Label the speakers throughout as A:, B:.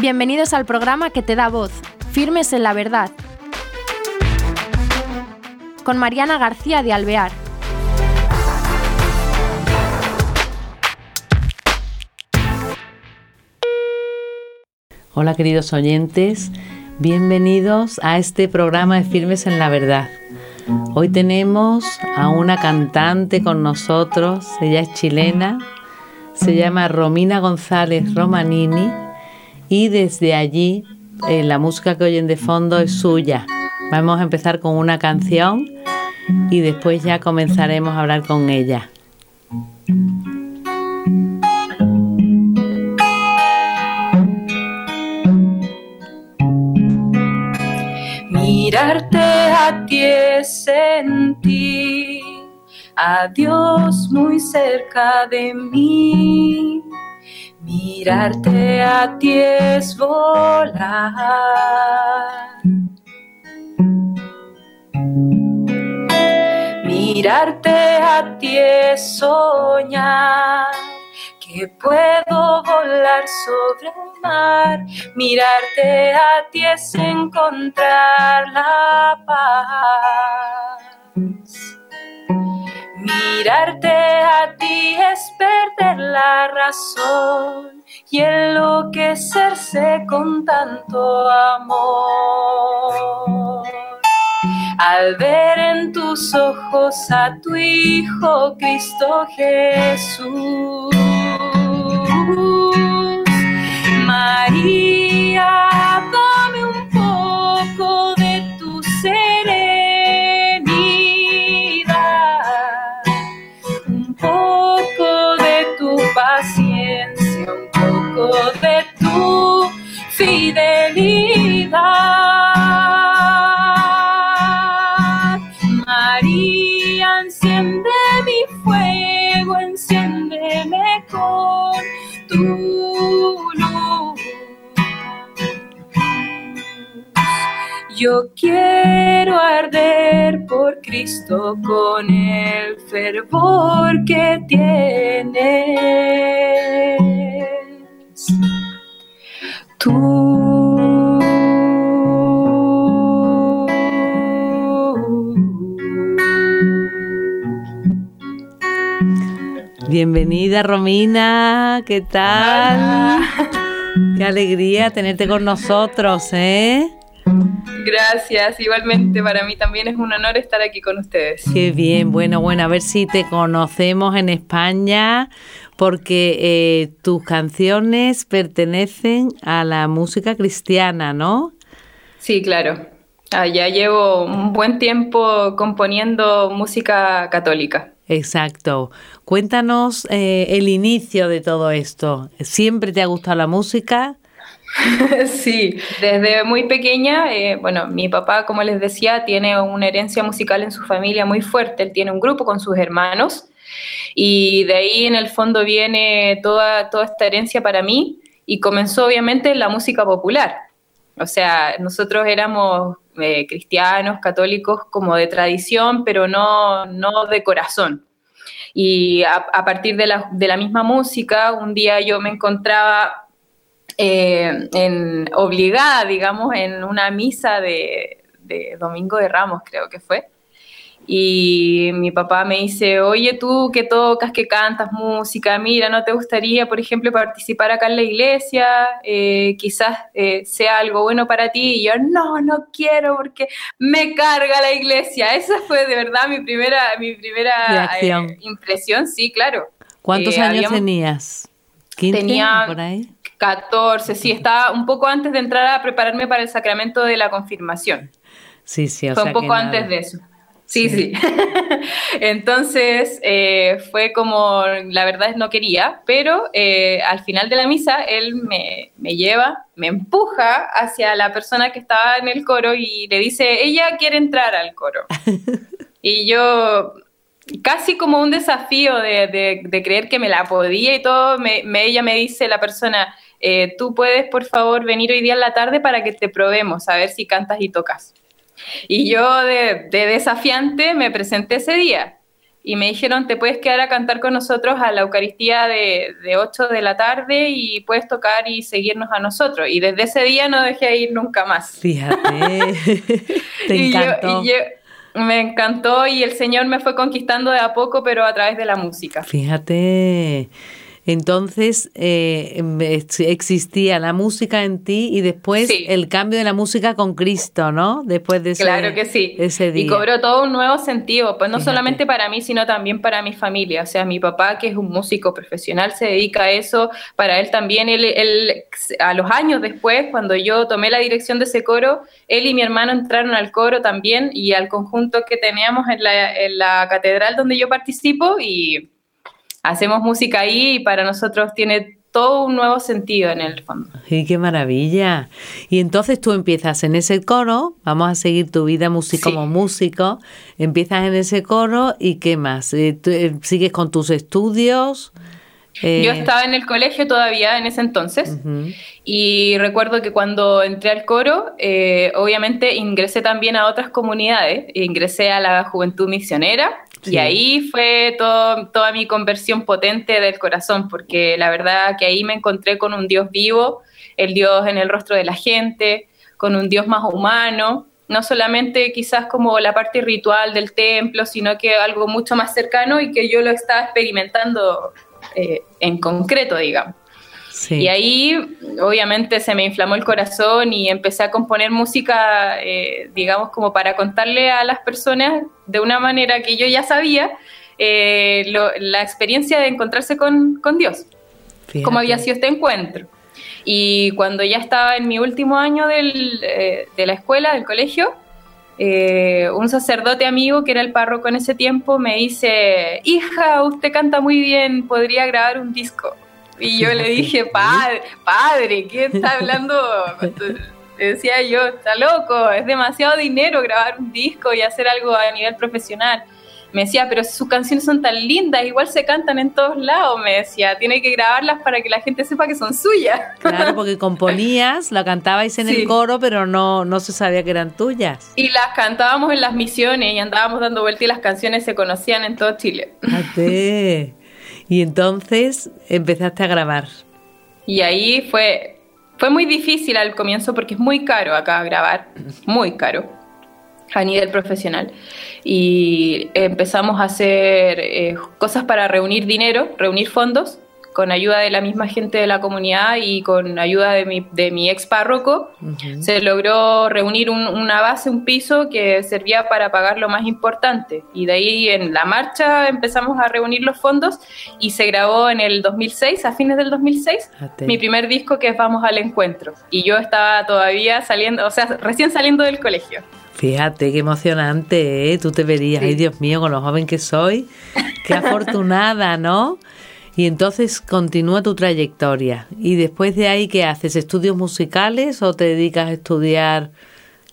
A: Bienvenidos al programa que te da voz, Firmes en la Verdad, con Mariana García de Alvear.
B: Hola queridos oyentes, bienvenidos a este programa de Firmes en la Verdad. Hoy tenemos a una cantante con nosotros, ella es chilena, se llama Romina González Romanini y desde allí eh, la música que oyen de fondo es suya. Vamos a empezar con una canción y después ya comenzaremos a hablar con ella.
C: Mirarte a ti es sentir a Dios muy cerca de mí. Mirarte a ti es volar. Mirarte a ti es soñar que puedo volar sobre el mar. Mirarte a ti es encontrar la paz. Mirarte a ti la razón y enloquecerse con tanto amor. Al ver en tus ojos a tu Hijo Cristo Jesús. María, tu luz. Yo quiero arder por Cristo con el fervor que tienes.
B: Bienvenida Romina, ¿qué tal? Qué alegría tenerte con nosotros, ¿eh?
C: Gracias, igualmente para mí también es un honor estar aquí con ustedes.
B: Qué bien, bueno, bueno, a ver si te conocemos en España, porque eh, tus canciones pertenecen a la música cristiana, ¿no?
C: Sí, claro. Ya llevo un buen tiempo componiendo música católica.
B: Exacto. Cuéntanos eh, el inicio de todo esto. ¿Siempre te ha gustado la música?
C: sí, desde muy pequeña, eh, bueno, mi papá, como les decía, tiene una herencia musical en su familia muy fuerte. Él tiene un grupo con sus hermanos y de ahí en el fondo viene toda, toda esta herencia para mí y comenzó obviamente la música popular. O sea, nosotros éramos eh, cristianos, católicos como de tradición, pero no, no de corazón. Y a, partir de la, de la, misma música, un día yo me encontraba eh, en, obligada, digamos, en una misa de, de Domingo de Ramos, creo que fue. Y mi papá me dice, oye tú que tocas, que cantas música, mira, ¿no te gustaría, por ejemplo, participar acá en la iglesia? Eh, quizás eh, sea algo bueno para ti. Y yo, no, no quiero porque me carga la iglesia. Esa fue de verdad mi primera, mi primera eh, impresión, sí, claro.
B: ¿Cuántos años habíamos, tenías?
C: ¿15 tenía por ahí? 14, sí, estaba un poco antes de entrar a prepararme para el sacramento de la confirmación.
B: Sí, sí, o
C: Fue
B: sea
C: un poco antes de eso. Sí, sí. sí. Entonces eh, fue como, la verdad es no quería, pero eh, al final de la misa él me, me, lleva, me empuja hacia la persona que estaba en el coro y le dice, ella quiere entrar al coro. y yo, casi como un desafío de, de, de, creer que me la podía y todo, me, me, ella me dice, la persona, eh, tú puedes por favor venir hoy día en la tarde para que te probemos, a ver si cantas y tocas. Y yo de, de, desafiante me presenté ese día. y me dijeron, te puedes quedar a cantar con nosotros a la Eucaristía de, de 8 de la tarde y puedes tocar y seguirnos a nosotros. Y desde ese día no dejé de ir nunca más.
B: Fíjate, te encantó.
C: me encantó y el Señor me fue conquistando de a poco, pero a través de la música.
B: Fíjate. Entonces eh, existía la música en ti y después el cambio de la música con Cristo, ¿no? Después de ese,
C: claro que sí.
B: ese día.
C: Y cobró todo un nuevo sentido, pues no solamente para mí, sino también para mi familia. O sea, mi papá, que es un músico profesional, se dedica a eso. Para él también, él, a los años después, cuando yo tomé la dirección de ese coro, él y mi hermano entraron al coro también y al conjunto que teníamos en la, en la catedral donde yo participo y hacemos música ahí y para nosotros tiene todo un nuevo sentido en el fondo.
B: ¡Y qué maravilla! Y entonces tú empiezas en ese coro, vamos a seguir tu vida como músico, empiezas en ese coro y ¿qué más? Eh, eh, ¿Sigues con tus estudios?
C: Eh, Yo estaba en el colegio todavía en ese entonces y recuerdo que cuando entré al coro, obviamente ingresé también a otras comunidades, ingresé a la Juventud Misionera, y ahí fue toda mi conversión potente del corazón, porque la verdad que ahí me encontré con un Dios vivo, el Dios en el rostro de la gente, con un Dios más humano, no solamente quizás como la parte ritual del templo, sino que algo mucho más cercano y que yo lo estaba experimentando eh, en concreto, digamos. Y ahí obviamente se me inflamó el corazón y empecé a componer música, eh, digamos, como para contarle a las personas de una manera que yo ya sabía eh, la experiencia de encontrarse con, Dios, cómo había sido este encuentro. Y cuando ya estaba en mi último año eh, de la escuela, del colegio, un sacerdote amigo que era el párroco en ese tiempo me dice, hija, usted canta muy bien, podría grabar un disco. Y yo le dije, padre, padre, ¿qué está hablando? Decía yo, está loco, es demasiado dinero grabar un disco y hacer algo a nivel profesional. Me decía, pero sus canciones son tan lindas, igual se cantan en todos lados. Me decía, tiene que grabarlas para que la gente sepa que son suyas.
B: Claro, porque componías, la cantabais en el coro, pero no, no se sabía que eran tuyas.
C: Y las cantábamos en las misiones y andábamos dando vueltas y las canciones se conocían en todo Chile.
B: Y entonces empezaste a grabar.
C: Y ahí fue, fue muy difícil al comienzo porque es muy caro acá grabar, muy caro a nivel profesional. Y empezamos a hacer eh, cosas para reunir dinero, reunir fondos con ayuda de la misma gente de la comunidad y con ayuda de mi, de mi ex párroco, se logró reunir una base, un piso que servía para pagar lo más importante. Y de ahí en la marcha empezamos a reunir los fondos y se grabó en el 2006, a fines del 2006, mi primer disco que es Vamos al Encuentro. Y yo estaba todavía saliendo, o sea, recién saliendo del colegio.
B: Fíjate, qué emocionante, ¿eh? Tú te verías, ay Dios mío, con lo joven que soy, qué afortunada, ¿no? Y entonces continúa tu trayectoria. ¿Y después de ahí qué haces? ¿Estudios musicales o te dedicas a estudiar?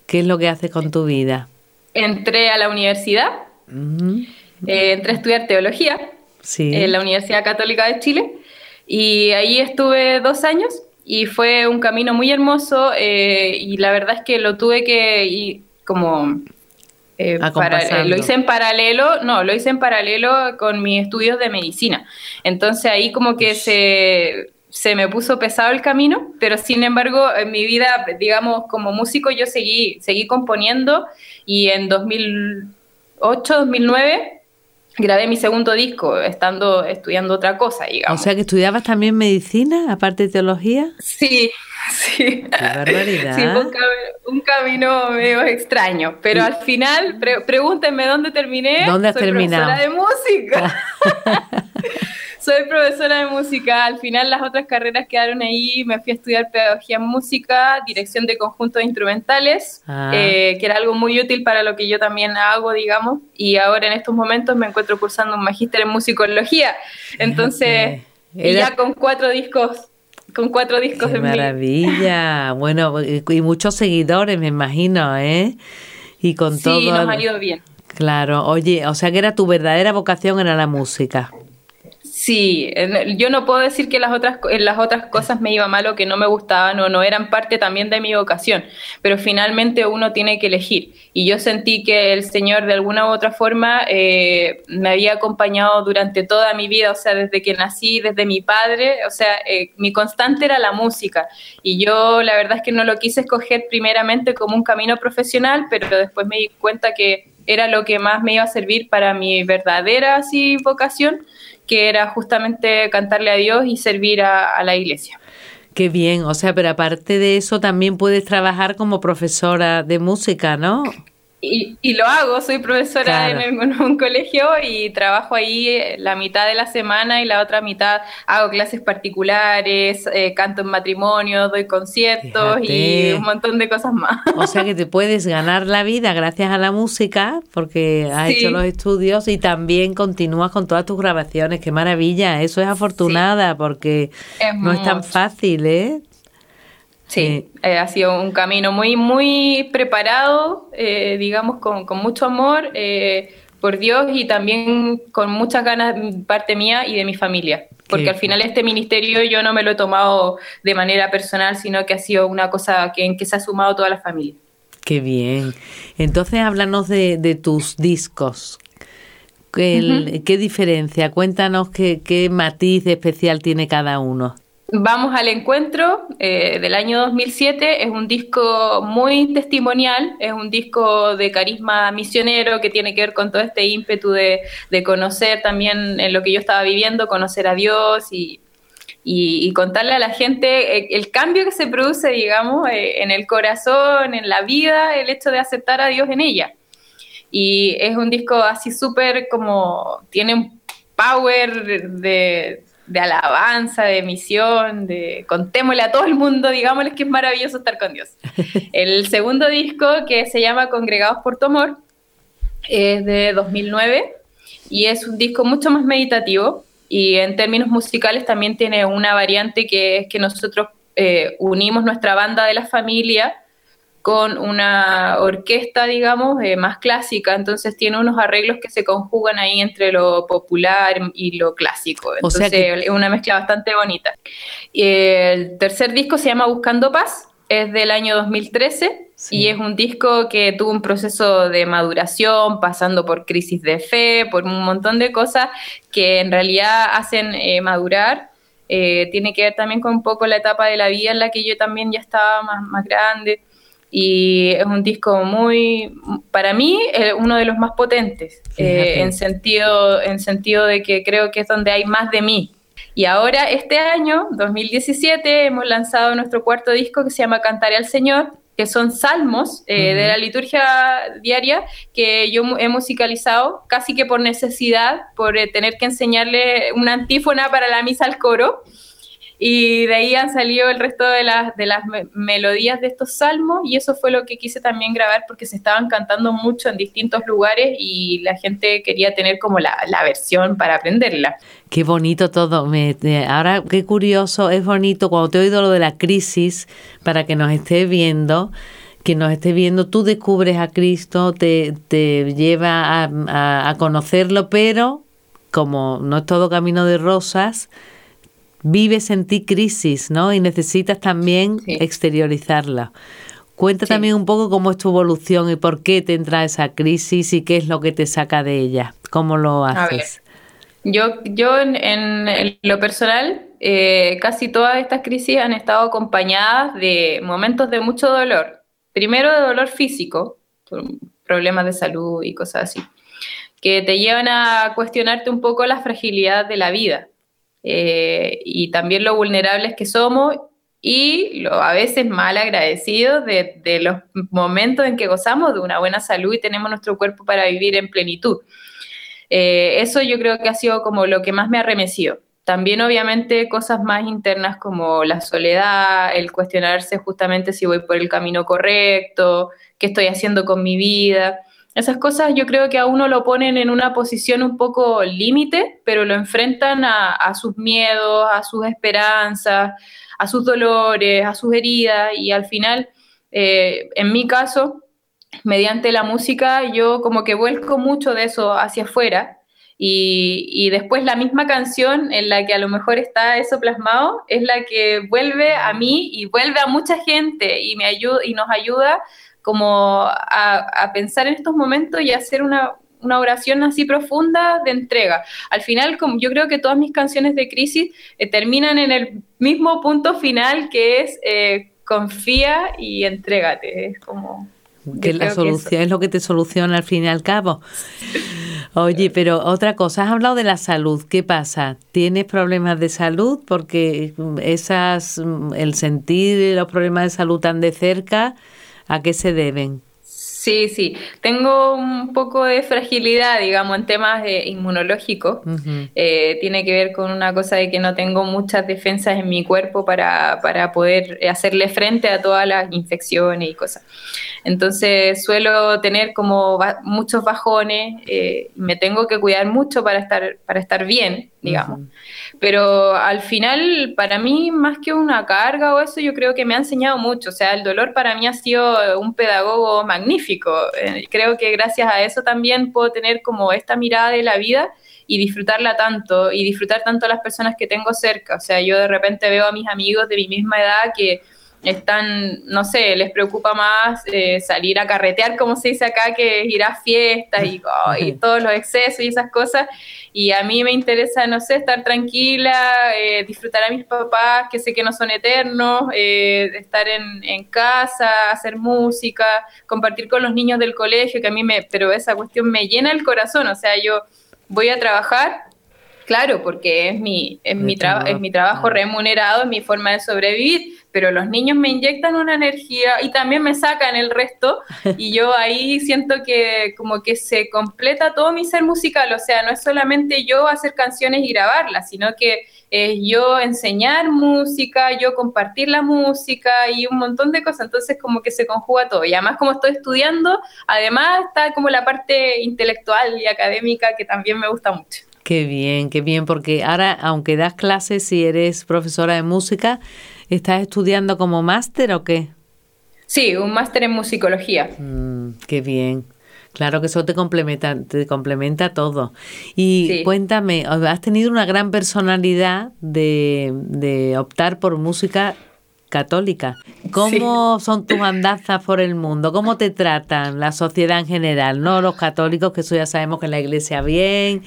B: ¿Qué es lo que haces con tu vida?
C: Entré a la universidad, eh, entré a estudiar teología en la Universidad Católica de Chile y ahí estuve dos años y fue un camino muy hermoso eh, y la verdad es que lo tuve que como eh, lo hice en paralelo, no, lo hice en paralelo con mis estudios de medicina. Entonces ahí como que se, se me puso pesado el camino, pero sin embargo en mi vida, digamos, como músico yo seguí, seguí componiendo y en 2008, 2009 grabé mi segundo disco estando estudiando otra cosa, digamos.
B: O sea que estudiabas también medicina, aparte de teología.
C: Sí, sí. Qué barbaridad. Sí, un, camino, medio extraño, pero al final, pregúntenme dónde terminé.
B: ¿Dónde has Soy terminado?
C: Profesora de música. Soy profesora de música. Al final las otras carreras quedaron ahí. Me fui a estudiar pedagogía en música, dirección de conjuntos instrumentales, ah. eh, que era algo muy útil para lo que yo también hago, digamos. Y ahora en estos momentos me encuentro cursando un magíster en musicología. Entonces, ya con cuatro discos con cuatro discos
B: Qué maravilla. bueno, y muchos seguidores, me imagino, ¿eh? Y con todo.
C: Sí, nos ha ido bien.
B: Claro, oye, o sea que era tu verdadera vocación era la música.
C: Sí, yo no puedo decir que las otras, las otras cosas me iba mal o que no me gustaban o no eran parte también de mi vocación, pero finalmente uno tiene que elegir. Y yo sentí que el Señor de alguna u otra forma eh, me había acompañado durante toda mi vida, o sea, desde que nací, desde mi padre, o sea, eh, mi constante era la música. Y yo la verdad es que no lo quise escoger primeramente como un camino profesional, pero después me di cuenta que era lo que más me iba a servir para mi verdadera así, vocación que era justamente cantarle a Dios y servir a, la iglesia.
B: Qué bien, o sea, pero aparte de eso también puedes trabajar como profesora de música, ¿no?
C: Y, y, lo hago, soy profesora en, un colegio y trabajo ahí eh, la mitad de la semana y la otra mitad hago clases particulares, eh, canto en matrimonio, doy conciertos y un montón de cosas más.
B: O sea que te puedes ganar la vida gracias a la música porque has hecho los estudios y también continúas con todas tus grabaciones. Qué maravilla, eso es afortunada porque no es tan fácil, ¿eh?
C: Sí, eh, ha sido un camino muy, muy preparado, eh, digamos, con, mucho amor eh, por Dios y también con muchas ganas parte mía y de mi familia. Porque al final este ministerio yo no me lo he tomado de manera personal, sino que ha sido una cosa que, en que se ha sumado toda la familia.
B: Qué bien. Entonces háblanos de, tus discos. ¿Qué diferencia? Cuéntanos qué, qué matiz especial tiene cada uno.
C: Vamos al encuentro eh, del año 2007, es un disco muy testimonial, es un disco de carisma misionero que tiene que ver con todo este ímpetu de, conocer también en lo que yo estaba viviendo, conocer a Dios y, contarle a la gente eh, el, cambio que se produce, digamos, eh, en el corazón, en la vida, el hecho de aceptar a Dios en ella. Y es un disco así súper como, tiene un power de de alabanza, de misión, de contémosle a todo el mundo, digámosles que es maravilloso estar con Dios. El segundo disco, que se llama Congregados por tu amor, es de 2009 y es un disco mucho más meditativo y en términos musicales también tiene una variante que es que nosotros eh, unimos nuestra banda de la familia con una orquesta, digamos, eh, más clásica, entonces tiene unos arreglos que se conjugan ahí entre lo popular y lo clásico, entonces es una mezcla bastante bonita. Y el tercer disco se llama Buscando Paz, es del año 2013 y es un disco que tuvo un proceso de maduración, pasando por crisis de fe, por un montón de cosas que en realidad hacen eh, madurar. Eh, tiene que ver también con un poco la etapa de la vida en la que yo también ya estaba más, más grande y es un disco muy, para mí, eh, uno de los más potentes, eh, en, sentido, en sentido de que creo que es donde hay más de mí. Y ahora, este año, 2017, hemos lanzado nuestro cuarto disco que se llama Cantaré al Señor, que son salmos eh, de la liturgia diaria que yo he musicalizado casi que por necesidad, por tener que enseñarle una antífona para la misa al coro. Y de ahí han salido el resto de las, de las melodías de estos salmos y eso fue lo que quise también grabar porque se estaban cantando mucho en distintos lugares y la gente quería tener como la, versión para aprenderla.
B: Qué bonito todo. Me, ahora, qué curioso, es bonito cuando te he oído lo de la crisis para que nos esté viendo que nos esté viendo, tú descubres a Cristo, te, te lleva a, a conocerlo, pero como no es todo camino de rosas, vives en ti crisis, ¿no? Y necesitas también exteriorizarla. Cuenta también un poco cómo es tu evolución y por qué te entra esa crisis y qué es lo que te saca de ella. ¿Cómo lo haces?
C: Yo, yo en, lo personal, eh, casi todas estas crisis han estado acompañadas de momentos de mucho dolor. Primero de dolor físico, problemas de salud y cosas así, que te llevan a cuestionarte un poco la fragilidad de la vida eh, y también lo vulnerables que somos y lo a veces mal agradecidos de, los momentos en que gozamos de una buena salud y tenemos nuestro cuerpo para vivir en plenitud. Eh, eso yo creo que ha sido como lo que más me ha remecido. También obviamente cosas más internas como la soledad, el cuestionarse justamente si voy por el camino correcto, qué estoy haciendo con mi vida. Esas cosas yo creo que a uno lo ponen en una posición un poco límite, pero lo enfrentan a, sus miedos, a sus esperanzas, a sus dolores, a sus heridas y al final, eh, en mi caso, mediante la música, yo como que vuelco mucho de eso hacia afuera Y, después la misma canción en la que a lo mejor está eso plasmado es la que vuelve a mí y vuelve a mucha gente y me ayuda y nos ayuda como a, pensar en estos momentos y hacer una, oración así profunda de entrega. Al final, como yo creo que todas mis canciones de crisis eh, terminan en el mismo punto final que es eh, confía y entrégate. Es como
B: que la solución es lo que te soluciona al fin y al cabo. Oye, pero otra cosa, has hablado de la salud. ¿Qué pasa? ¿Tienes problemas de salud? Porque esas, el sentir los problemas de salud tan de cerca, ¿a qué se deben?
C: Sí, sí. Tengo un poco de fragilidad, digamos, en temas inmunológicos. Eh, tiene que ver con una cosa de que no tengo muchas defensas en mi cuerpo para, para poder hacerle frente a todas las infecciones y cosas. Entonces suelo tener como muchos bajones, eh, me tengo que cuidar mucho para estar, para estar bien, digamos. Pero al final, para mí, más que una carga o eso, yo creo que me ha enseñado mucho. O sea, el dolor para mí ha sido un pedagogo magnífico. Eh, creo que gracias a eso también puedo tener como esta mirada de la vida y disfrutarla tanto y disfrutar tanto a las personas que tengo cerca. O sea, yo de repente veo a mis amigos de mi misma edad que están, no sé, les preocupa más eh, salir a carretear, como se dice acá, que ir a fiestas y, todos los excesos y esas cosas. Y a mí me interesa, no sé, estar tranquila, eh, disfrutar a mis papás, que sé que no son eternos, eh, estar en, en, casa, hacer música, compartir con los niños del colegio, que a mí me, pero esa cuestión me llena el corazón, o sea, yo voy a trabajar Claro, porque es mi, es mi, es mi trabajo remunerado, es mi forma de sobrevivir, pero los niños me inyectan una energía y también me sacan el resto y yo ahí siento que como que se completa todo mi ser musical, o sea, no es solamente yo hacer canciones y grabarlas, sino que es yo enseñar música, yo compartir la música y un montón de cosas, entonces como que se conjuga todo y además como estoy estudiando, además está como la parte intelectual y académica que también me gusta mucho.
B: Qué bien, qué bien, porque ahora, aunque das clases y eres profesora de música, ¿estás estudiando como máster o qué?
C: Sí, un máster en musicología.
B: Mm, qué bien. Claro que eso te complementa, te complementa todo. Y cuéntame, has tenido una gran personalidad de, de optar por música católica. ¿Cómo son tus andanzas por el mundo? ¿Cómo te tratan la sociedad en general? No los católicos, que eso ya sabemos que en la iglesia bien,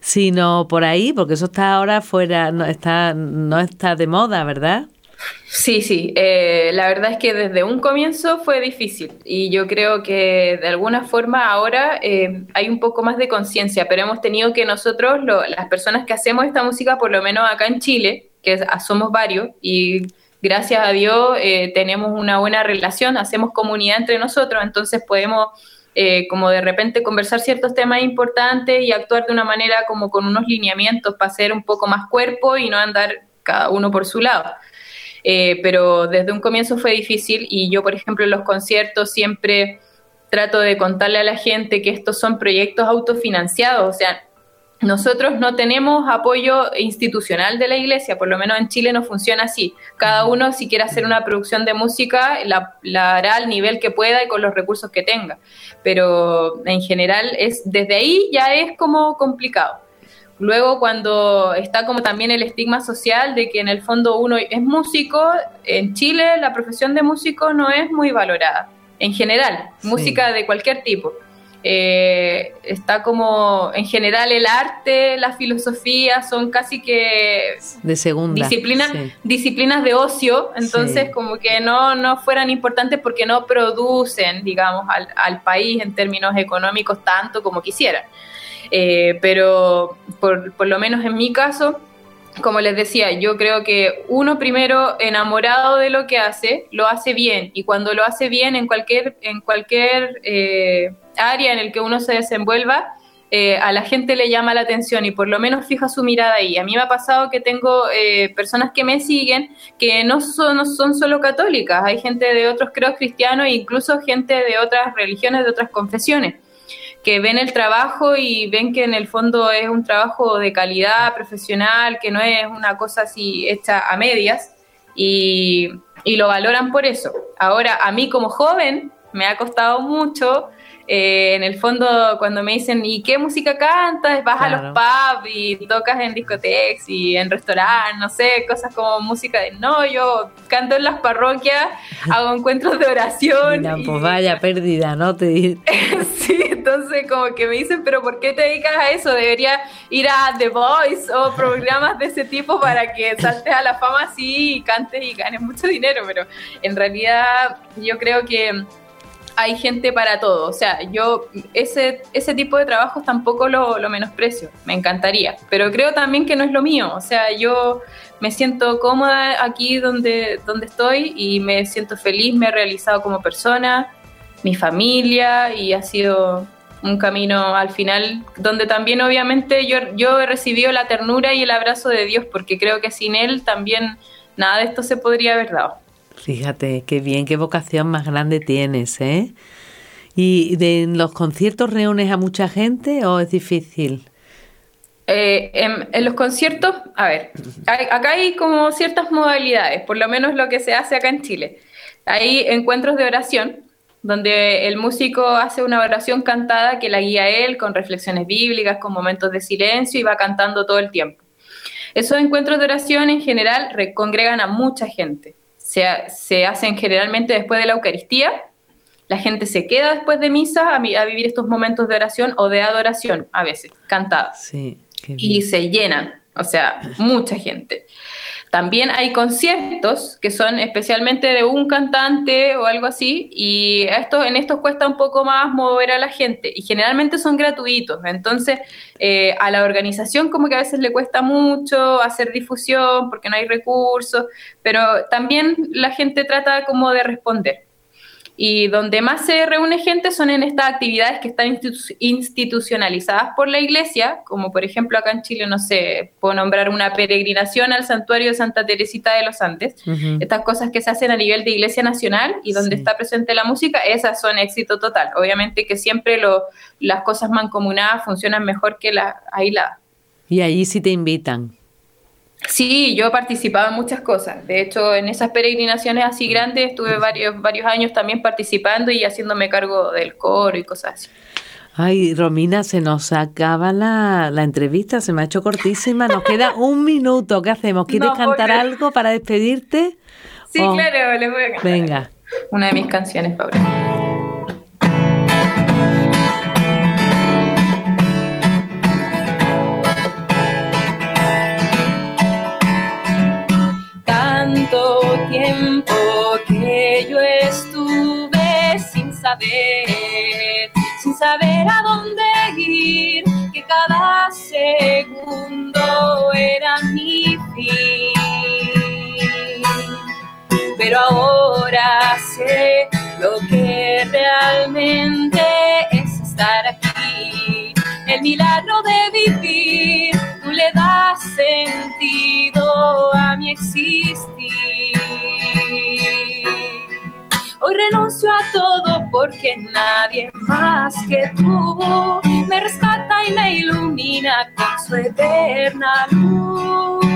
B: sino por ahí, porque eso está ahora fuera, no está, no está de moda, ¿verdad?
C: Sí, sí, eh, la verdad es que desde un comienzo fue difícil y yo creo que de alguna forma ahora eh, hay un poco más de conciencia, pero hemos tenido que nosotros, las personas que hacemos esta música, por lo menos acá en Chile, que somos varios y gracias a Dios eh, tenemos una buena relación, hacemos comunidad entre nosotros, entonces podemos eh, como de repente conversar ciertos temas importantes y actuar de una manera como con unos lineamientos para hacer un poco más cuerpo y no andar cada uno por su lado. Eh, pero desde un comienzo fue difícil y yo, por ejemplo, en los conciertos siempre trato de contarle a la gente que estos son proyectos autofinanciados, o sea, nosotros no tenemos apoyo institucional de la iglesia, por lo menos en Chile no funciona así. Cada uno, si quiere hacer una producción de música, la, hará al nivel que pueda y con los recursos que tenga. Pero en general, es desde ahí ya es como complicado. Luego, cuando está como también el estigma social de que en el fondo uno es músico, en Chile la profesión de músico no es muy valorada, en general, música de cualquier tipo. Eh, está como en general el arte, la filosofía son casi que
B: de segunda
C: disciplinas, disciplinas de ocio, entonces como que no, no fueran importantes porque no producen, digamos, al, al país en términos económicos tanto como quisieran. Eh, pero por, por lo menos en mi caso, como les decía, yo creo que uno primero enamorado de lo que hace, lo hace bien. Y cuando lo hace bien en cualquier, en cualquier eh, área en el que uno se desenvuelva, eh, a la gente le llama la atención y por lo menos fija su mirada ahí. A mí me ha pasado que tengo eh, personas que me siguen que no son, solo católicas, hay gente de otros creos cristianos e incluso gente de otras religiones, de otras confesiones, que ven el trabajo y ven que en el fondo es un trabajo de calidad profesional, que no es una cosa así hecha a medias y, y lo valoran por eso. Ahora, a mí como joven me ha costado mucho eh, en el fondo cuando me dicen, ¿y qué música cantas? Vas a los pubs y tocas en discotecas y en restaurantes, no sé, cosas como música de... No, yo canto en las parroquias, hago encuentros de oración.
B: Mira, pues vaya pérdida, ¿no? Te...
C: sí, entonces como que me dicen, pero ¿por qué te dedicas a eso? Debería ir a The Voice o programas de ese tipo para que saltes a la fama así y cantes y ganes mucho dinero, pero en realidad yo creo que hay gente para todo. O sea, yo ese, ese tipo de trabajos tampoco lo, menosprecio, me encantaría, pero creo también que no es lo mío. O sea, yo me siento cómoda aquí donde, donde estoy y me siento feliz, me he realizado como persona, mi familia y ha sido un camino al final donde también obviamente yo, yo he recibido la ternura y el abrazo de Dios porque creo que sin Él también nada de esto se podría haber dado.
B: Fíjate, qué bien, qué vocación más grande tienes, ¿eh? ¿Y de, en los conciertos reúnes a mucha gente o es difícil?
C: Eh, en, los conciertos, a ver, acá hay como ciertas modalidades, por lo menos lo que se hace acá en Chile. Hay encuentros de oración, donde el músico hace una oración cantada que la guía él con reflexiones bíblicas, con momentos de silencio y va cantando todo el tiempo. Esos encuentros de oración en general congregan a mucha gente se, hacen generalmente después de la Eucaristía. La gente se queda después de misa a, vivir estos momentos de oración o de adoración, a veces, cantadas. y se llenan, o sea, mucha gente. También hay conciertos que son especialmente de un cantante o algo así, y esto, en estos cuesta un poco más mover a la gente, y generalmente son gratuitos. Entonces, eh, a la organización como que a veces le cuesta mucho hacer difusión porque no hay recursos, pero también la gente trata como de responder. Y donde más se reúne gente son en estas actividades que están institucionalizadas por la iglesia, como por ejemplo acá en Chile, no sé, puedo nombrar una peregrinación al santuario de Santa Teresita de los Andes. Estas cosas que se hacen a nivel de iglesia nacional y donde está presente la música, esas son éxito total. Obviamente que siempre lo, las cosas mancomunadas funcionan mejor que las aisladas.
B: Y ahí sí te invitan.
C: Sí, yo he participado en muchas cosas. De hecho, en esas peregrinaciones así grandes estuve varios, varios años también participando y haciéndome cargo del coro y cosas así.
B: Ay, Romina, se nos acaba la, entrevista, se me ha hecho cortísima. Nos queda un minuto. ¿Qué hacemos? ¿Quieres cantar algo para despedirte?
C: Sí, claro, les voy a cantar.
B: Venga.
C: Una de mis canciones favoritas. Sin saber a dónde ir, que cada segundo era mi fin. Pero ahora sé lo que realmente es estar aquí, el milagro de vivir, tú le das sentido a mi existir. Hoy renuncio a todo porque nadie más que tú me rescata y me ilumina con su eterna luz.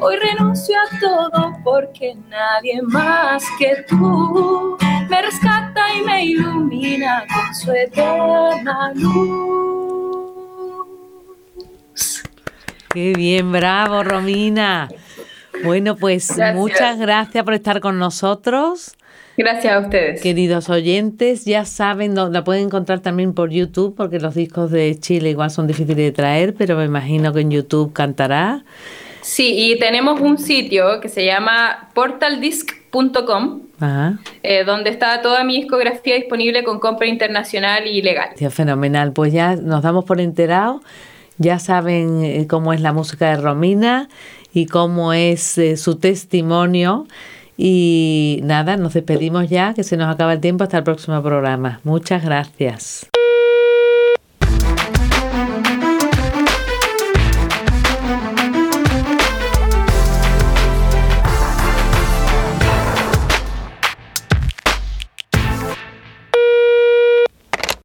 C: Hoy renuncio a todo porque nadie más que tú me rescata y me ilumina con su eterna luz.
B: Qué bien, bravo, Romina. Bueno, pues muchas gracias por estar con nosotros.
C: Gracias a ustedes.
B: Queridos oyentes, ya saben, la pueden encontrar también por YouTube, porque los discos de Chile igual son difíciles de traer, pero me imagino que en YouTube cantará.
C: Sí, y tenemos un sitio que se llama portaldisc.com, eh, donde está toda mi discografía disponible con compra internacional y legal.
B: fenomenal, pues ya nos damos por enterados ya saben eh, cómo es la música de Romina y cómo es eh, su testimonio. Y nada, nos despedimos ya, que se nos acaba el tiempo hasta el próximo programa. Muchas gracias.